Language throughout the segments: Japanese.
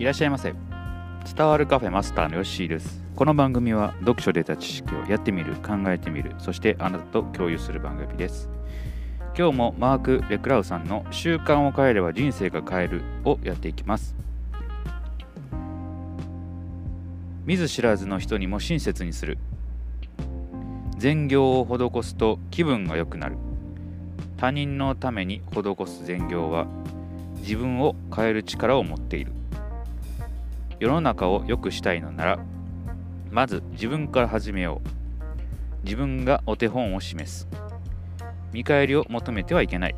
いらっしゃいませ。伝わるカフェマスターのヨッシーです。この番組は読書で得た知識をやってみる考えてみるそしてあなたと共有する番組です。今日もマーク・レクラウさんの習慣を変えれば人生が変えるをやっていきます。見ず知らずの人にも親切にする。善行を施すと気分が良くなる。他人のために施す善行は自分を変える力を持っている。世の中を良くしたいのならまず自分から始めよう。自分がお手本を示す。見返りを求めてはいけない。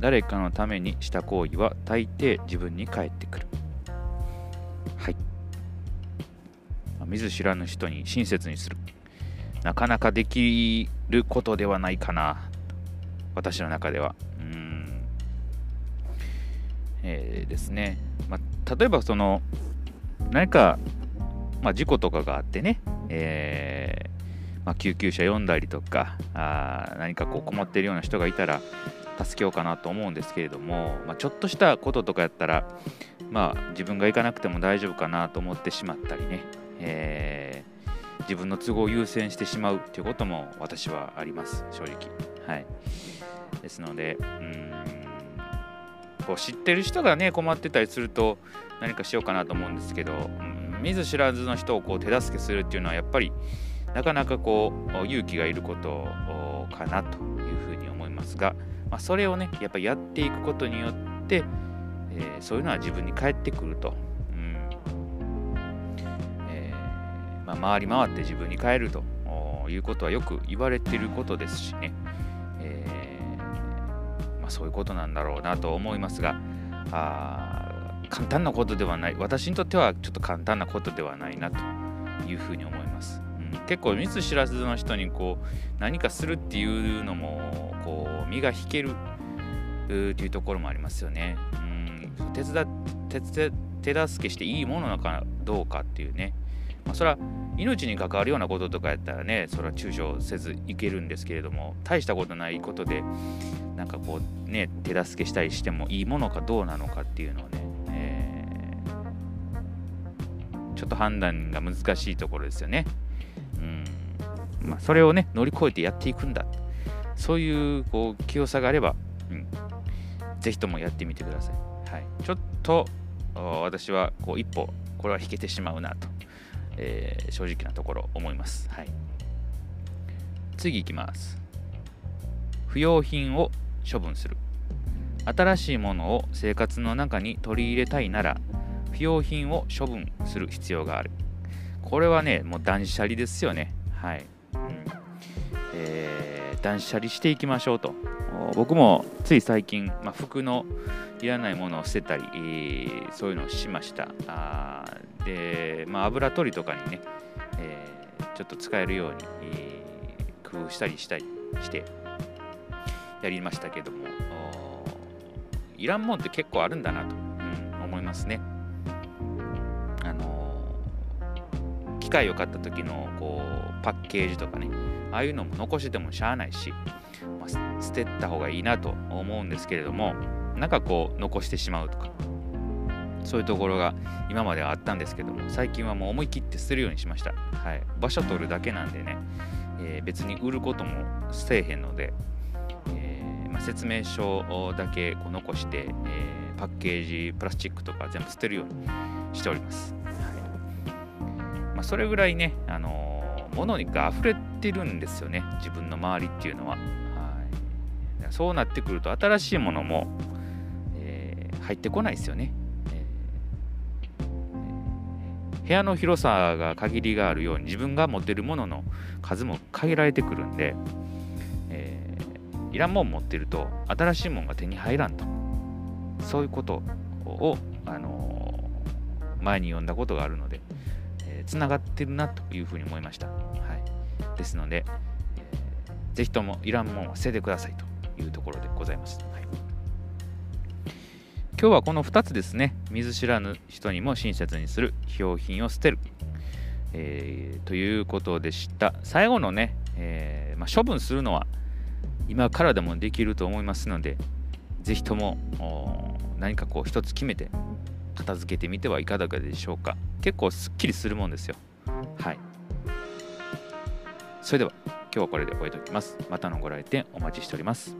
誰かのためにした行為は大抵自分に返ってくる。はい。見ず知らぬ人に親切にする。なかなかできることではないかな。私の中では。うん。えー、ですね、まあ、例えばその何か、まあ、事故とかがあってね、えー、まあ、救急車呼んだりとかあ何かこう困っているような人がいたら助けようかなと思うんですけれども、まあ、ちょっとしたこととかやったら、まあ、自分が行かなくても大丈夫かなと思ってしまったりね、えー、自分の都合を優先してしまうということも私はあります正直。はい。ですのでうんこう知ってる人がね困ってたりすると何かしようかなと思うんですけど、うん、見ず知らずの人をこう手助けするっていうのはやっぱりなかなかこう勇気がいることかなというふうに思いますが、まあ、それをねやっぱやっていくことによって、えー、そういうのは自分に返ってくると、うん。えー、まあ、回り回って自分に返るということはよく言われてることですしね、まあ、そういうことなんだろうなと思いますがあ簡単なことではない。私にとってはちょっと簡単なことではないなというふうに思います、うん、結構見ず知らずの人にこう何かするっていうのもこう身が引けるっていうところもありますよね、うん、手伝手手助けしていいものなのかどうかっていうね、まあ、それは命に関わるようなこととかやったらねそれは躊躇せずいけるんですけれども大したことないことでなんかこうね手助けしたりしてもいいものかどうなのかっていうのをねえちょっと判断が難しいところですよね。うんまあ、それをね、乗り越えてやっていくんだ。そういうこう清さがあれば、うん、ぜひともやってみてください。はい、ちょっと私はこう一歩、これは引けてしまうなと、えー、正直なところ思います。はい、次いきます。不要品を処分する。新しいものを生活の中に取り入れたいなら不要品を処分する必要がある。これはね、もう断捨離ですよね。はい。うんえ、断捨離していきましょうと。僕もつい最近、まあ、服のいらないものを捨てたり、えー、そういうのをしました。あで、まあ、油取りとかにね、えー、ちょっと使えるように、えー、工夫したりしたりしてやりましたけども、いらんもんって結構あるんだなと、うん、思いますね。械を買った時のこうパッケージとかね。ああいうのも残しててもしゃあないし、まあ、捨てた方がいいなと思うんですけれどもなんかこう残してしまうとかそういうところが今まではあったんですけども最近はもう思い切って捨てるようにしました、はい、場所取るだけなんでね、えー、別に売ることもせえへんので、えー、まあ、説明書だけこう残して、えー、パッケージプラスチックとか全部捨てるようにしております、それぐらいね、あのー、物にが溢れてるんですよね、自分の周りっていうのは。はいそうなってくると、新しいものも、えー、入ってこないですよね。え部屋の広さが限りがあるように自分が持ってるものの数も限られてくるんで、えー、いらんもん持ってると新しいもんが手に入らんとそういうことを、あのー、前に読んだことがあるので、つながってるなというふうに思いました。はい、ですので、えー、ぜひともいらんもんは捨ててくださいというところでございます。はい、今日はこの2つですね、見ず知らぬ人にも親切にする、標品を捨てる、えー、ということでした。最後のね、えー、まあ、処分するのは今からでもできると思いますので、ぜひとも何かこう一つ決めて片付けてみてはいかがでしょうか。結構すっきりするもんですよ。はい。それでは今日はこれで終えておきます。またのご来店お待ちしております。